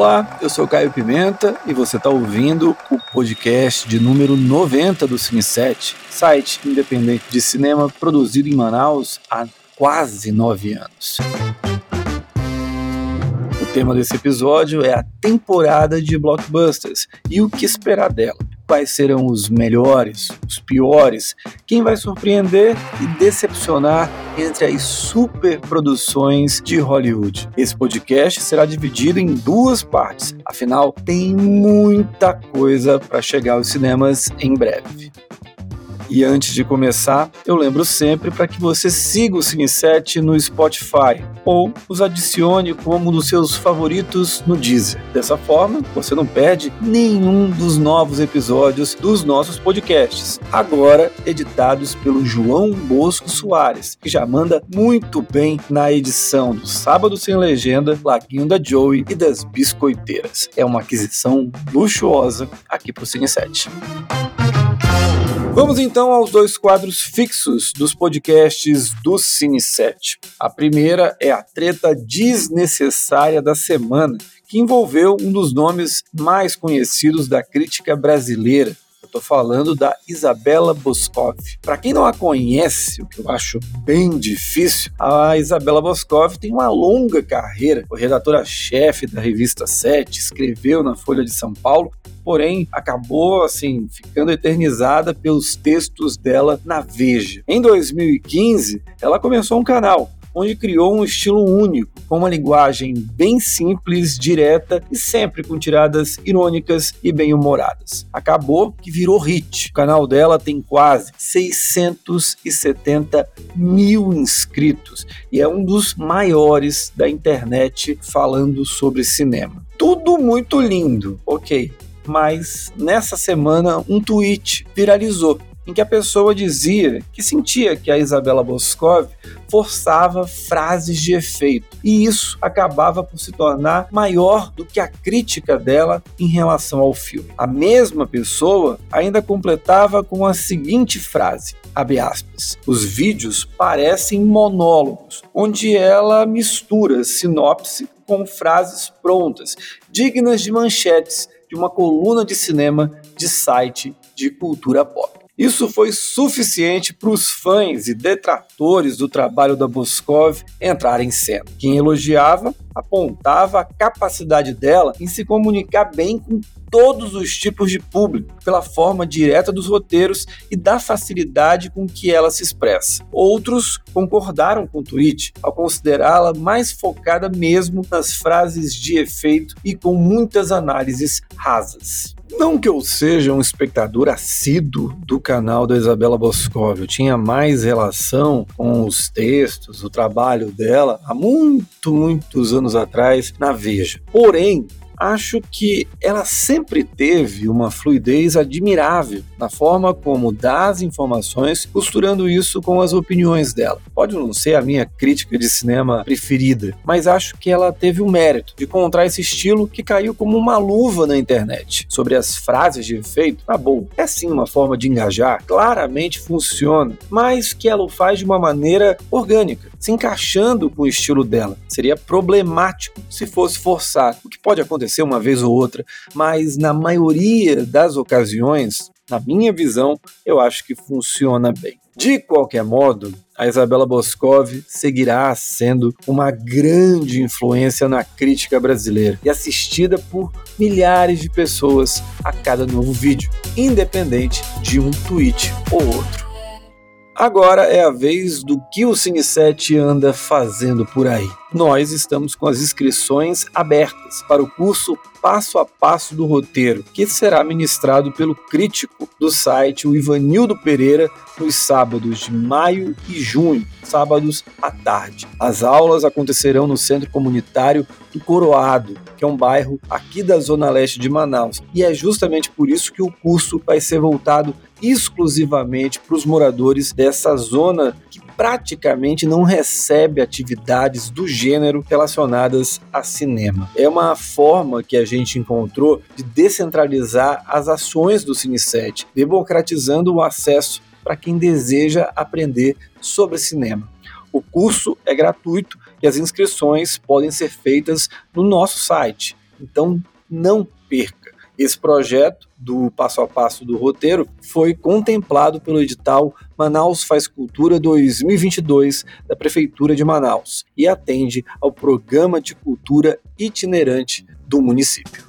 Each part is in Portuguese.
Olá, eu sou Caio Pimenta e você está ouvindo o podcast de número 90 do Cine7, site independente de cinema produzido em Manaus há quase nove anos. O tema desse episódio é a temporada de blockbusters e o que esperar dela quais serão os melhores, os piores, quem vai surpreender e decepcionar entre as superproduções de Hollywood. Esse podcast será dividido em duas partes, afinal, tem muita coisa para chegar aos cinemas em breve. E antes de começar, eu lembro sempre para que você siga o Cine7 no Spotify ou os adicione como um dos seus favoritos no Deezer. Dessa forma, você não perde nenhum dos novos episódios dos nossos podcasts, agora editados pelo João Bosco Soares, que já manda muito bem na edição do Sábado Sem Legenda, Laguinho da Joey e das Biscoiteiras. É uma aquisição luxuosa aqui para o Cine7. Vamos então aos dois quadros fixos dos podcasts do Cine 7. A primeira é a treta desnecessária da semana, que envolveu um dos nomes mais conhecidos da crítica brasileira, Estou falando da Isabela Boscov. Para quem não a conhece, o que eu acho bem difícil, a Isabela Boscov tem uma longa carreira. Foi redatora-chefe da revista 7, escreveu na Folha de São Paulo porém acabou assim ficando eternizada pelos textos dela na Veja. Em 2015, ela começou um canal onde criou um estilo único, com uma linguagem bem simples, direta e sempre com tiradas irônicas e bem-humoradas. Acabou que virou hit. O canal dela tem quase 670 mil inscritos e é um dos maiores da internet falando sobre cinema. Tudo muito lindo, ok mas nessa semana um tweet viralizou em que a pessoa dizia que sentia que a Isabela Boscov forçava frases de efeito, e isso acabava por se tornar maior do que a crítica dela em relação ao filme. A mesma pessoa ainda completava com a seguinte frase: Aspas, Os vídeos parecem monólogos, onde ela mistura sinopse com frases prontas, dignas de manchetes de uma coluna de cinema de site de cultura pop. Isso foi suficiente para os fãs e detratores do trabalho da Boscov entrarem em cena. Quem elogiava apontava a capacidade dela em se comunicar bem com todos os tipos de público, pela forma direta dos roteiros e da facilidade com que ela se expressa. Outros concordaram com o tweet ao considerá-la mais focada mesmo nas frases de efeito e com muitas análises rasas. Não que eu seja um espectador assíduo do canal da Isabela Boscov, eu tinha mais relação com os textos, o trabalho dela há muito, muitos anos atrás na Veja. Porém, acho que ela sempre teve uma fluidez admirável na forma como dá as informações, costurando isso com as opiniões dela. Pode não ser a minha crítica de cinema preferida, mas acho que ela teve o mérito de encontrar esse estilo que caiu como uma luva na internet. Sobre as frases de efeito, tá bom, é sim uma forma de engajar, claramente funciona, mas que ela o faz de uma maneira orgânica, se encaixando com o estilo dela. Seria problemático se fosse forçado, o que pode acontecer acontecer uma vez ou outra, mas na maioria das ocasiões, na minha visão, eu acho que funciona bem. De qualquer modo, a Isabela Boscov seguirá sendo uma grande influência na crítica brasileira e assistida por milhares de pessoas a cada novo vídeo, independente de um tweet ou outro. Agora é a vez do que o Cine 7 anda fazendo por aí. Nós estamos com as inscrições abertas para o curso Passo a Passo do Roteiro, que será ministrado pelo crítico do site, o Ivanildo Pereira, nos sábados de maio e junho, sábados à tarde. As aulas acontecerão no Centro Comunitário do Coroado, que é um bairro aqui da Zona Leste de Manaus, e é justamente por isso que o curso vai ser voltado exclusivamente para os moradores dessa zona que praticamente não recebe atividades do gênero relacionadas a cinema. É uma forma que a gente encontrou de descentralizar as ações do Cine7, democratizando o acesso para quem deseja aprender sobre cinema. O curso é gratuito e as inscrições podem ser feitas no nosso site Então não perca. Esse projeto do passo a passo do roteiro foi contemplado pelo edital Manaus Faz Cultura 2022 da Prefeitura de Manaus e atende ao programa de cultura itinerante do município.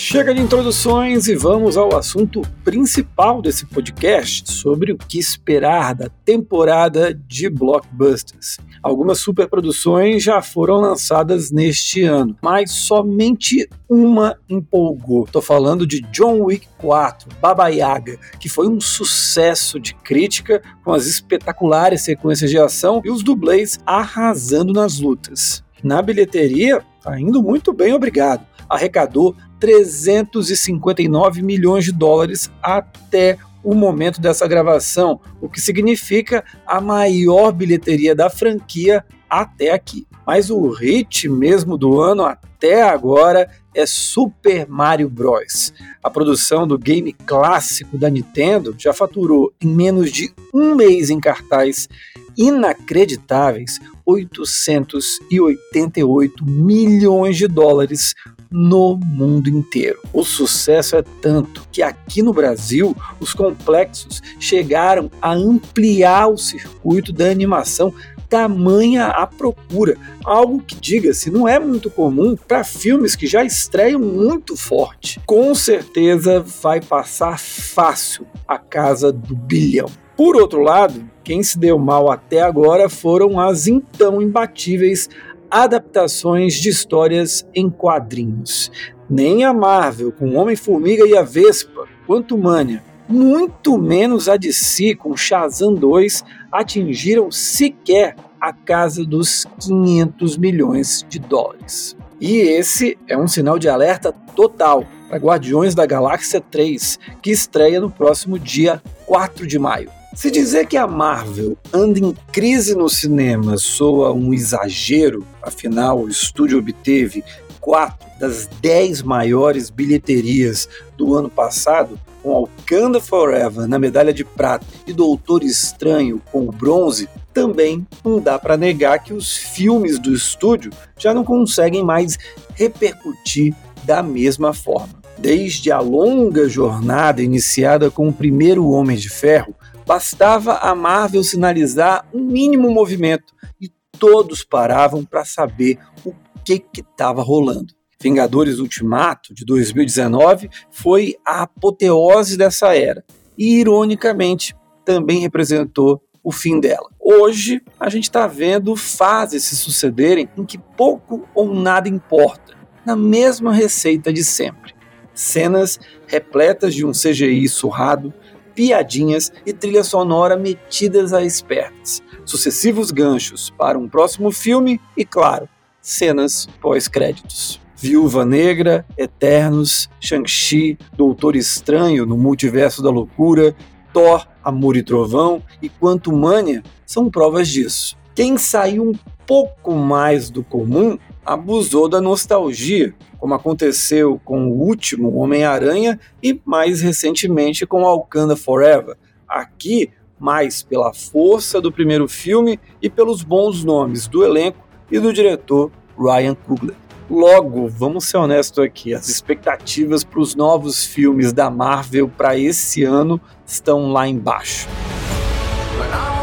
Chega de introduções e vamos ao assunto principal desse podcast sobre o que esperar da temporada de blockbusters. Algumas superproduções já foram lançadas neste ano, mas somente uma empolgou. Estou falando de John Wick 4, Baba Yaga, que foi um sucesso de crítica com as espetaculares sequências de ação e os dublês arrasando nas lutas. Na bilheteria, tá indo muito bem, obrigado. Arrecadou 359 milhões de dólares até o momento dessa gravação, o que significa a maior bilheteria da franquia até aqui. Mas o hit mesmo do ano até agora é Super Mario Bros. A produção do game clássico da Nintendo já faturou em menos de um mês em cartaz inacreditáveis 888 milhões de dólares no mundo inteiro. O sucesso é tanto que aqui no Brasil os complexos chegaram a ampliar o circuito da animação tamanha a procura, algo que, diga-se, não é muito comum para filmes que já estreiam muito forte. Com certeza vai passar fácil a casa do bilhão. Por outro lado, quem se deu mal até agora foram as então imbatíveis adaptações de histórias em quadrinhos. Nem a Marvel, com Homem-Formiga e a Vespa, quanto Mania, muito menos a DC, com Shazam 2, atingiram sequer a casa dos 500 milhões de dólares. E esse é um sinal de alerta total para Guardiões da Galáxia 3, que estreia no próximo dia 4 de maio. Se dizer que a Marvel anda em crise no cinema soa um exagero, afinal o estúdio obteve quatro das dez maiores bilheterias do ano passado, com Alcanda Forever na medalha de prata e Doutor Estranho com o bronze, também não dá para negar que os filmes do estúdio já não conseguem mais repercutir da mesma forma. Desde a longa jornada iniciada com o primeiro Homem de Ferro, Bastava a Marvel sinalizar um mínimo movimento e todos paravam para saber o que estava rolando. Vingadores Ultimato de 2019 foi a apoteose dessa era e, ironicamente, também representou o fim dela. Hoje, a gente está vendo fases se sucederem em que pouco ou nada importa, na mesma receita de sempre. Cenas repletas de um CGI surrado, piadinhas e trilha sonora metidas a espertas, sucessivos ganchos para um próximo filme e, claro, cenas pós-créditos. Viúva Negra, Eternos, Shang-Chi, Doutor Estranho no Multiverso da Loucura, Thor, Amor e Trovão e Quanto Mania são provas disso. Quem saiu um pouco mais do comum abusou da nostalgia, como aconteceu com o último Homem-Aranha e mais recentemente com Wakanda Forever. Aqui, mais pela força do primeiro filme e pelos bons nomes do elenco e do diretor Ryan Coogler. Logo, vamos ser honestos aqui, as expectativas para os novos filmes da Marvel para esse ano estão lá embaixo.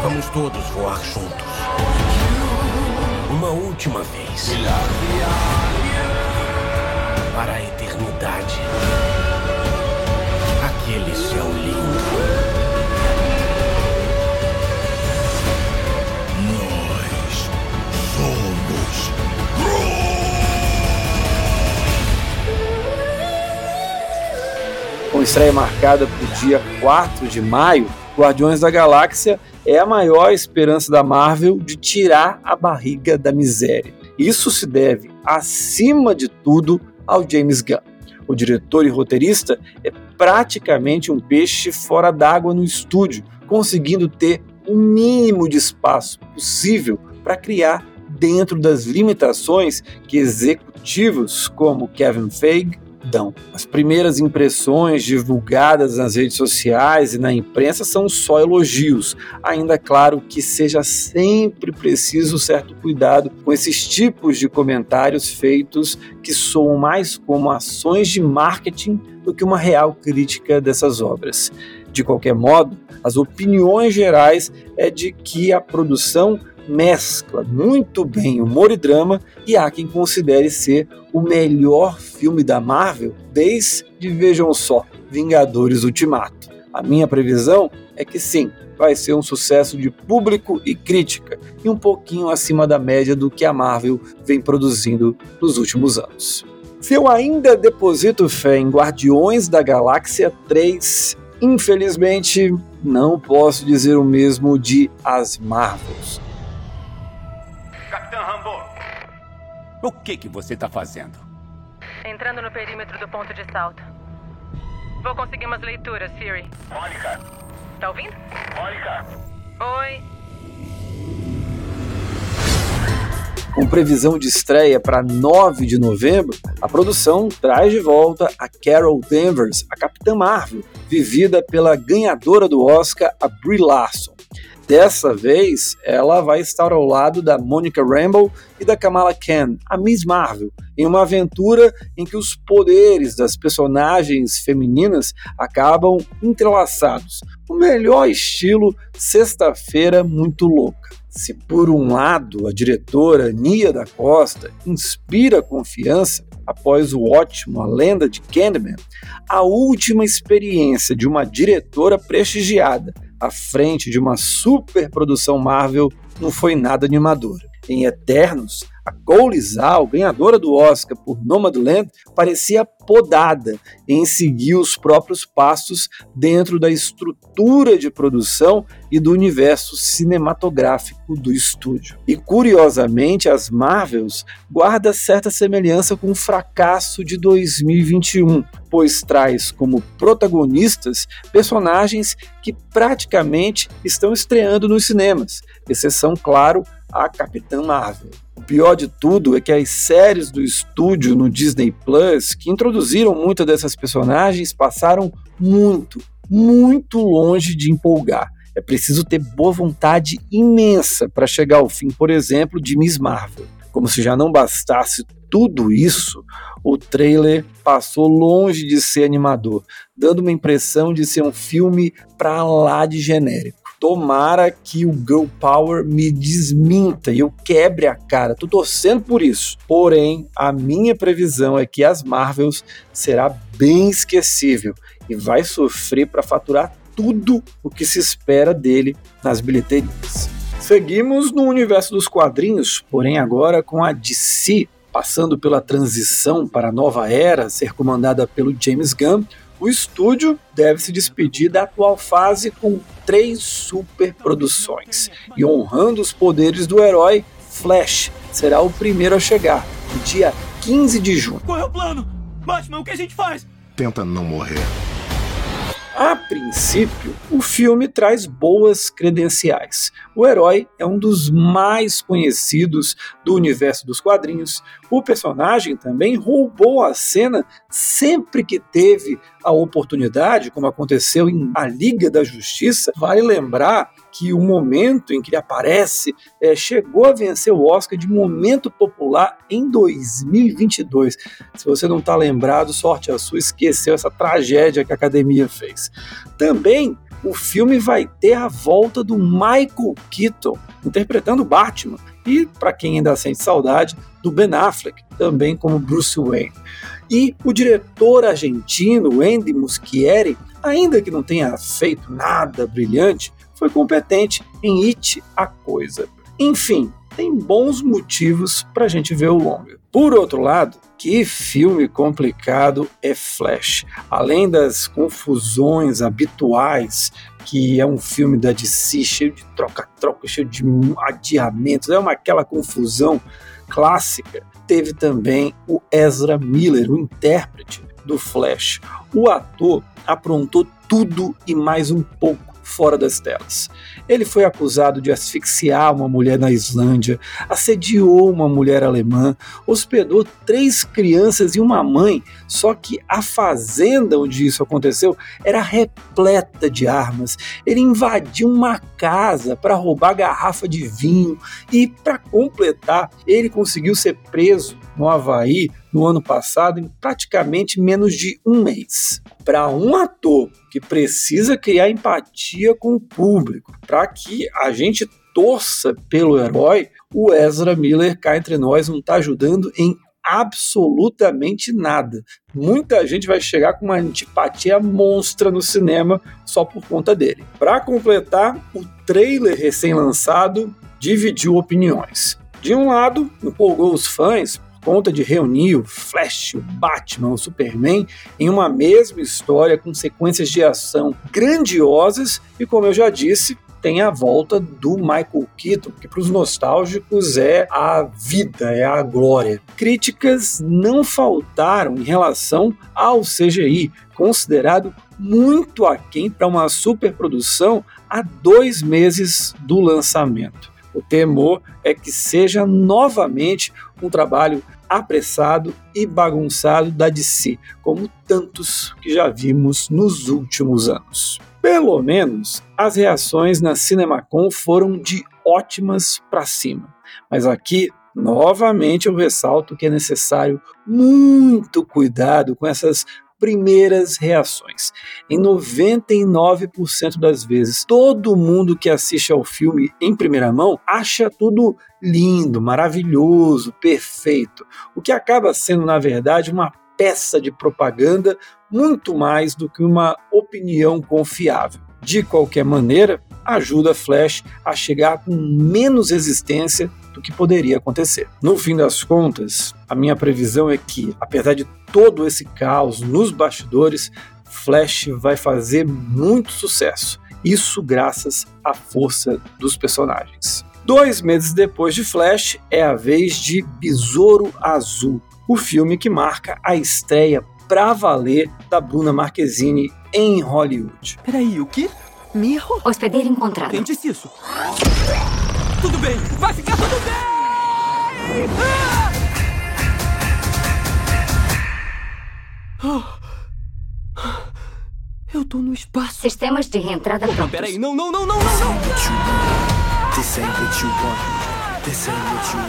Vamos todos voar juntos. Uma última vez. Para a eternidade. Aquele céu lindo. Nós somos Com estreia marcada para o dia 4 de maio, Guardiões da Galáxia é a maior esperança da Marvel de tirar a barriga da miséria. Isso se deve, acima de tudo, ao James Gunn. O diretor e roteirista é praticamente um peixe fora d'água no estúdio, conseguindo ter o mínimo de espaço possível para criar dentro das limitações que executivos como Kevin Feige, As primeiras impressões divulgadas nas redes sociais e na imprensa são só elogios. Ainda é claro que seja sempre preciso certo cuidado com esses tipos de comentários feitos que soam mais como ações de marketing do que uma real crítica dessas obras. De qualquer modo, as opiniões gerais é de que a produção mescla muito bem humor e drama e há quem considere ser o melhor filme da Marvel desde, vejam só, Vingadores Ultimato. A minha previsão é que sim, vai ser um sucesso de público e crítica e um pouquinho acima da média do que a Marvel vem produzindo nos últimos anos. Se eu ainda deposito fé em Guardiões da Galáxia 3, infelizmente não posso dizer o mesmo de As Marvels. O que que você tá fazendo? Entrando no perímetro do ponto de salto. Vou conseguir umas leituras, Fury. Mônica. Tá ouvindo? Mônica. Oi. Com previsão de estreia para 9 de novembro, a produção traz de volta a Carol Danvers, a Capitã Marvel, vivida pela ganhadora do Oscar, a Brie Larson. Dessa vez, ela vai estar ao lado da Monica Rambeau e da Kamala Khan, a Miss Marvel, em uma aventura em que os poderes das personagens femininas acabam entrelaçados. O melhor estilo Sexta-feira Muito Louca. Se por um lado a diretora Nia da Costa inspira confiança após o ótimo A Lenda de Candyman, a última experiência de uma diretora prestigiada à frente de uma superprodução Marvel não foi nada animadora. Em Eternos, a Cole Zhao, ganhadora do Oscar por Nomadland, parecia podada em seguir os próprios passos dentro da estrutura de produção e do universo cinematográfico do estúdio. E curiosamente, as Marvels guarda certa semelhança com o fracasso de 2021, pois traz como protagonistas personagens que praticamente estão estreando nos cinemas, exceção, claro, a Capitã Marvel. O pior de tudo é que as séries do estúdio no Disney Plus, que introduziram muitas dessas personagens, passaram muito, muito longe de empolgar. É preciso ter boa vontade imensa para chegar ao fim, por exemplo, de Miss Marvel. Como se já não bastasse tudo isso, o trailer passou longe de ser animador, dando uma impressão de ser um filme para lá de genérico. Tomara que o Girl Power me desminta e eu quebre a cara. Tô torcendo por isso. Porém, a minha previsão é que as Marvels será bem esquecível e vai sofrer para faturar tudo o que se espera dele nas bilheterias. Seguimos no universo dos quadrinhos, porém agora com a DC passando pela transição para a nova era, ser comandada pelo James Gunn, o estúdio deve se despedir da atual fase com três superproduções e honrando os poderes do herói, Flash será o primeiro a chegar, no dia 15 de junho. Qual é o plano? Batman, o que a gente faz? Tenta não morrer. A princípio, o filme traz boas credenciais. O herói é um dos mais conhecidos do universo dos quadrinhos. O personagem também roubou a cena sempre que teve a oportunidade, como aconteceu em A Liga da Justiça. Vale lembrar que o momento em que ele aparece é, chegou a vencer o Oscar de momento popular em 2022. Se você não está lembrado, sorte a sua, esqueceu essa tragédia que a academia fez. Também o filme vai ter a volta do Michael Keaton interpretando Batman e, para quem ainda sente saudade, do Ben Affleck, também como Bruce Wayne. E o diretor argentino Andy Muschietti, ainda que não tenha feito nada brilhante, foi competente em It a Coisa. Enfim, tem bons motivos para a gente ver o longa. Por outro lado, que filme complicado é Flash. Além das confusões habituais, que é um filme da DC cheio de troca-troca, cheio de adiamentos, é uma aquela confusão clássica. Teve também o Ezra Miller, o intérprete do Flash. O ator aprontou tudo e mais um pouco fora das telas. Ele foi acusado de asfixiar uma mulher na Islândia, assediou uma mulher alemã, hospedou três crianças e uma mãe, só que a fazenda onde isso aconteceu era repleta de armas. Ele invadiu uma casa para roubar garrafa de vinho e, para completar, ele conseguiu ser preso no Havaí no ano passado em praticamente menos de um mês. Para um ator que precisa criar empatia com o público, para que a gente torça pelo herói, o Ezra Miller cá entre nós não está ajudando em absolutamente nada. Muita gente vai chegar com uma antipatia monstra no cinema só por conta dele. Para completar, o trailer recém-lançado dividiu opiniões. De um lado, empolgou os fãs conta de reunir o Flash, o Batman, o Superman em uma mesma história com sequências de ação grandiosas e, como eu já disse, tem a volta do Michael Keaton, que para os nostálgicos é a vida, é a glória. Críticas não faltaram em relação ao CGI, considerado muito aquém para uma superprodução há dois meses do lançamento. O temor é que seja novamente um trabalho apressado e bagunçado da DC, como tantos que já vimos nos últimos anos. Pelo menos as reações na CinemaCon foram de ótimas para cima. Mas aqui Novamente, eu ressalto que é necessário muito cuidado com essas primeiras reações. Em 99% das vezes, todo mundo que assiste ao filme em primeira mão acha tudo lindo, maravilhoso, perfeito, o que acaba sendo, na verdade, uma peça de propaganda muito mais do que uma opinião confiável. De qualquer maneira, ajuda Flash a chegar com menos resistência do que poderia acontecer. No fim das contas, a minha previsão é que, apesar de todo esse caos nos bastidores, Flash vai fazer muito sucesso. Isso graças à força dos personagens. Dois meses depois de Flash, é a vez de Besouro Azul, o filme que marca a estreia pra valer da Bruna Marquezine em Hollywood. Peraí, o quê? Mirro? Hospedeiro encontrado. Quem disse isso? Tudo bem, vai ficar tudo bem! Ah! Eu tô no espaço. Sistemas de reentrada prontos. Peraí, não, não, não, não, não, não!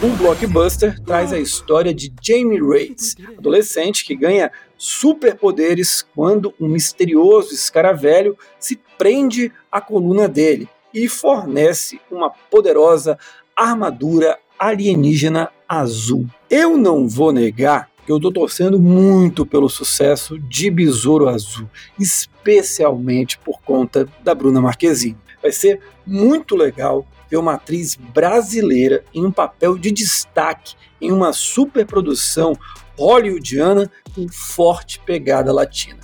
O blockbuster traz a história de Jamie Raids, adolescente que ganha superpoderes quando um misterioso escaravelho se prende à coluna dele e fornece uma poderosa armadura alienígena azul. Eu não vou negar que eu estou torcendo muito pelo sucesso de Besouro Azul, especialmente por conta da Bruna Marquezine. Vai ser muito legal ver uma atriz brasileira em um papel de destaque em uma superprodução hollywoodiana com forte pegada latina.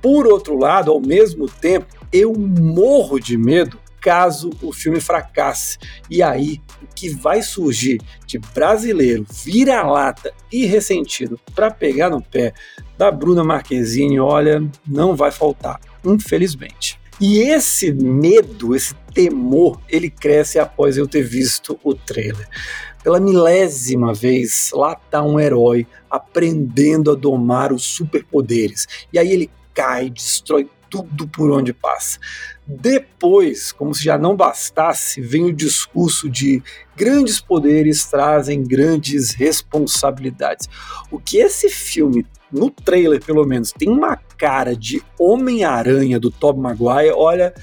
Por outro lado, ao mesmo tempo, eu morro de medo caso o filme fracasse. E aí, o que vai surgir de brasileiro vira-lata e ressentido para pegar no pé da Bruna Marquezine, olha, não vai faltar, infelizmente. E esse medo, esse temor, ele cresce após eu ter visto o trailer. Pela milésima vez, lá está um herói aprendendo a domar os superpoderes. E aí ele cai, destrói tudo por onde passa. Depois, como se já não bastasse, vem o discurso de grandes poderes trazem grandes responsabilidades. O que esse filme, no trailer pelo menos, tem uma cara de Homem-Aranha do Tobey Maguire, olha,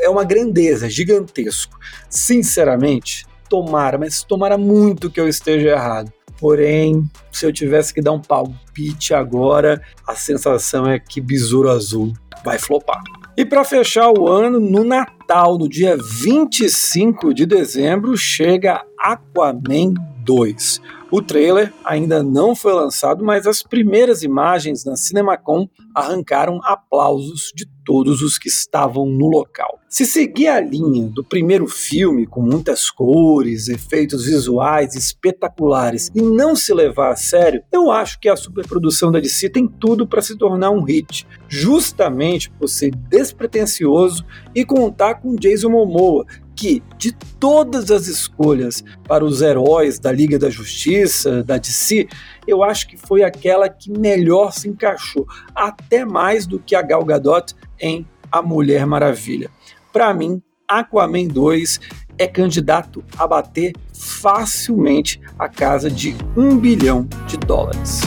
é uma grandeza, gigantesco. Sinceramente, tomara, mas tomara muito que eu esteja errado. Porém, se eu tivesse que dar um palpite agora, a sensação é que Besouro Azul vai flopar. E para fechar o ano, no Natal, no dia 25 de dezembro, chega Aquaman 2. O trailer ainda não foi lançado, mas as primeiras imagens na CinemaCon arrancaram aplausos de todos os que estavam no local. Se seguir a linha do primeiro filme, com muitas cores, efeitos visuais espetaculares, e não se levar a sério, eu acho que a superprodução da DC tem tudo para se tornar um hit, justamente por ser despretensioso e contar com Jason Momoa, que, de todas as escolhas para os heróis da Liga da Justiça, da DC, eu acho que foi aquela que melhor se encaixou, até mais do que a Gal Gadot em A Mulher Maravilha. Para mim, Aquaman 2 é candidato a bater facilmente a casa de um bilhão de dólares.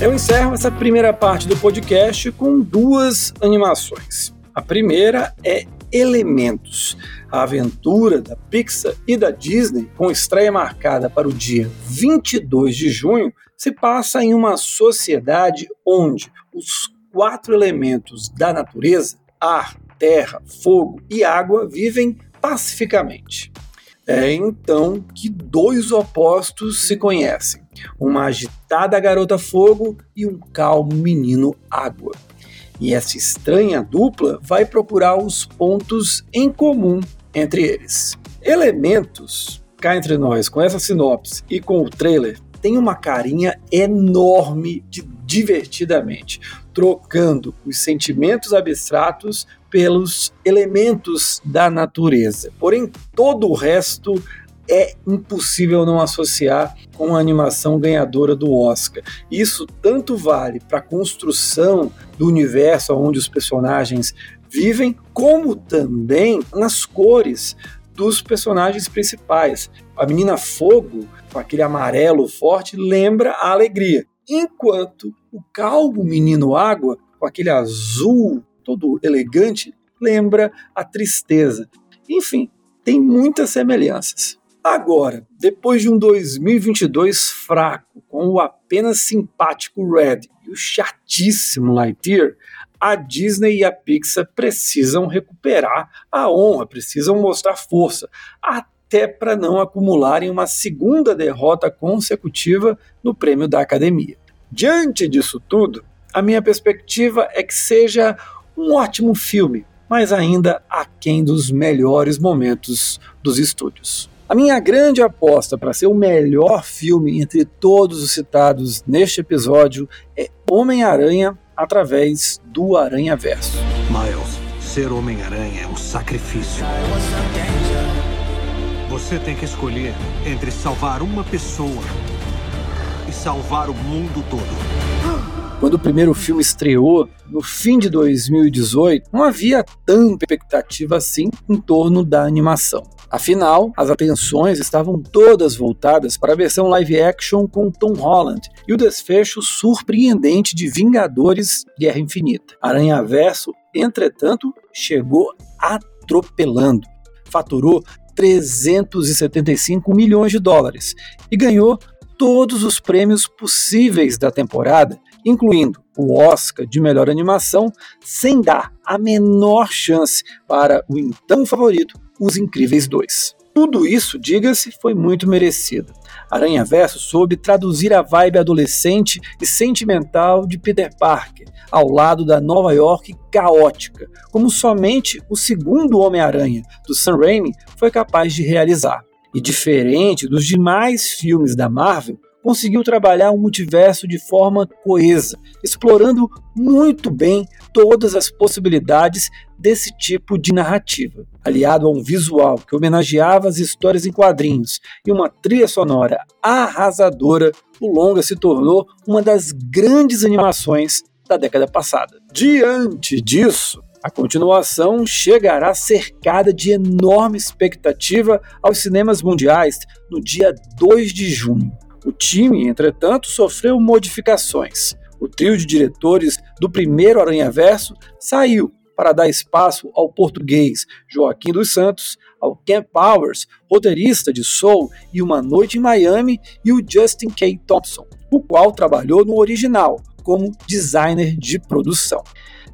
Eu encerro essa primeira parte do podcast com duas animações. A primeira é Elementos, a aventura da Pixar e da Disney, com estreia marcada para o dia 22 de junho, se passa em uma sociedade onde os quatro elementos da natureza ar, terra, fogo e água vivem pacificamente. É então que dois opostos se conhecem: uma agitada garota fogo e um calmo menino água. E essa estranha dupla vai procurar os pontos em comum entre eles. Elementos, cá entre nós, com essa sinopse e com o trailer, tem uma carinha enorme de divertidamente, trocando os sentimentos abstratos pelos elementos da natureza. Porém, todo o resto é impossível não associar com a animação ganhadora do Oscar. Isso tanto vale para a construção do universo onde os personagens vivem, como também nas cores dos personagens principais. A menina Fogo, com aquele amarelo forte, lembra a alegria, enquanto o calmo menino Água, com aquele azul todo elegante, lembra a tristeza. Enfim, tem muitas semelhanças. Agora, depois de um 2022 fraco, com o apenas simpático Red e o chatíssimo Lightyear, a Disney e a Pixar precisam recuperar a honra, precisam mostrar força, até para não acumularem uma segunda derrota consecutiva no prêmio da Academia. Diante disso tudo, a minha perspectiva é que seja um ótimo filme, mas ainda aquém dos melhores momentos dos estúdios. A minha grande aposta para ser o melhor filme entre todos os citados neste episódio é Homem-Aranha através do Aranha Verso. Miles, ser Homem-Aranha é um sacrifício. Você tem que escolher entre salvar uma pessoa e salvar o mundo todo. Quando o primeiro filme estreou, no fim de 2018, não havia tanta expectativa assim em torno da animação. Afinal, as atenções estavam todas voltadas para a versão live action com Tom Holland e o desfecho surpreendente de Vingadores Guerra Infinita. Aranha Verso, entretanto, chegou atropelando. Faturou 375 milhões de dólares e ganhou todos os prêmios possíveis da temporada, incluindo o Oscar de melhor animação, sem dar a menor chance para o então favorito, Os Incríveis 2. Tudo isso, diga-se, foi muito merecido. Aranha Verso soube traduzir a vibe adolescente e sentimental de Peter Parker, ao lado da Nova York caótica, como somente o segundo Homem-Aranha, do Sam Raimi, foi capaz de realizar. E diferente dos demais filmes da Marvel, conseguiu trabalhar o multiverso de forma coesa, explorando muito bem todas as possibilidades desse tipo de narrativa. Aliado a um visual que homenageava as histórias em quadrinhos e uma trilha sonora arrasadora, o longa se tornou uma das grandes animações da década passada. Diante disso, a continuação chegará cercada de enorme expectativa aos cinemas mundiais no dia 2 de junho. O time, entretanto, sofreu modificações. O trio de diretores do primeiro Aranha Verso saiu para dar espaço ao português Joaquim dos Santos, ao Ken Powers, roteirista de Soul e Uma Noite em Miami, e o Justin K. Thompson, o qual trabalhou no original como designer de produção.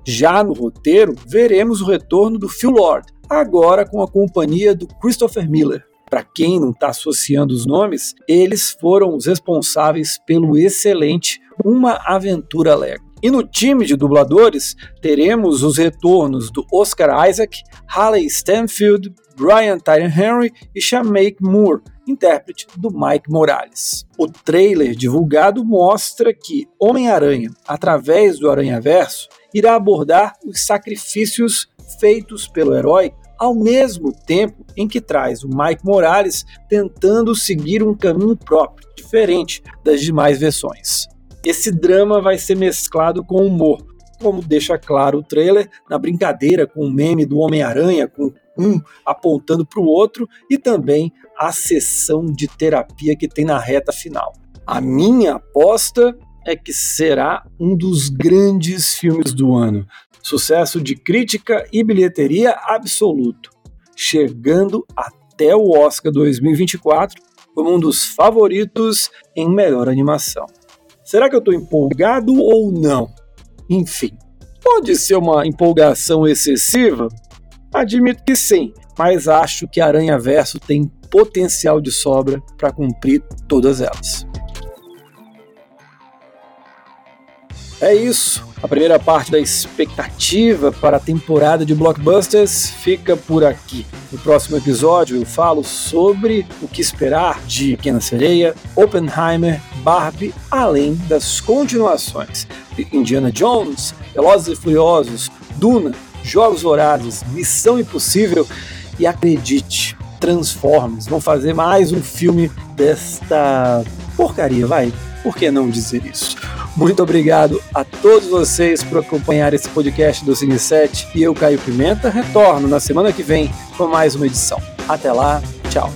Já no roteiro, veremos o retorno do Phil Lord, agora com a companhia do Christopher Miller. Para quem não está associando os nomes, eles foram os responsáveis pelo excelente Uma Aventura Lego. E no time de dubladores, teremos os retornos do Oscar Isaac, Haley Stanfield, Brian Tyrone Henry e Shameik Moore, intérprete do Mike Morales. O trailer divulgado mostra que Homem-Aranha, através do Aranhaverso, irá abordar os sacrifícios feitos pelo herói ao mesmo tempo em que traz o Mike Morales tentando seguir um caminho próprio, diferente das demais versões. Esse drama vai ser mesclado com humor, como deixa claro o trailer, na brincadeira com o meme do Homem-Aranha, com um apontando para o outro, e também a sessão de terapia que tem na reta final. A minha aposta é que será um dos grandes filmes do ano. Sucesso de crítica e bilheteria absoluto, chegando até o Oscar 2024 como um dos favoritos em melhor animação. Será que eu estou empolgado ou não? Enfim, pode ser uma empolgação excessiva? Admito que sim, mas acho que Aranha Verso tem potencial de sobra para cumprir todas elas. É isso. A primeira parte da expectativa para a temporada de blockbusters fica por aqui. No próximo episódio eu falo sobre o que esperar de Pequena Sereia, Oppenheimer, Barbie, além das continuações de Indiana Jones, Velozes e Furiosos, Duna, Jogos Vorazes, Missão Impossível e acredite, Transformers vão fazer mais um filme desta porcaria, vai. Por que não dizer isso? Muito obrigado a todos vocês por acompanhar esse podcast do Cine 7 e eu, Caio Pimenta, retorno na semana que vem com mais uma edição. Até lá, tchau.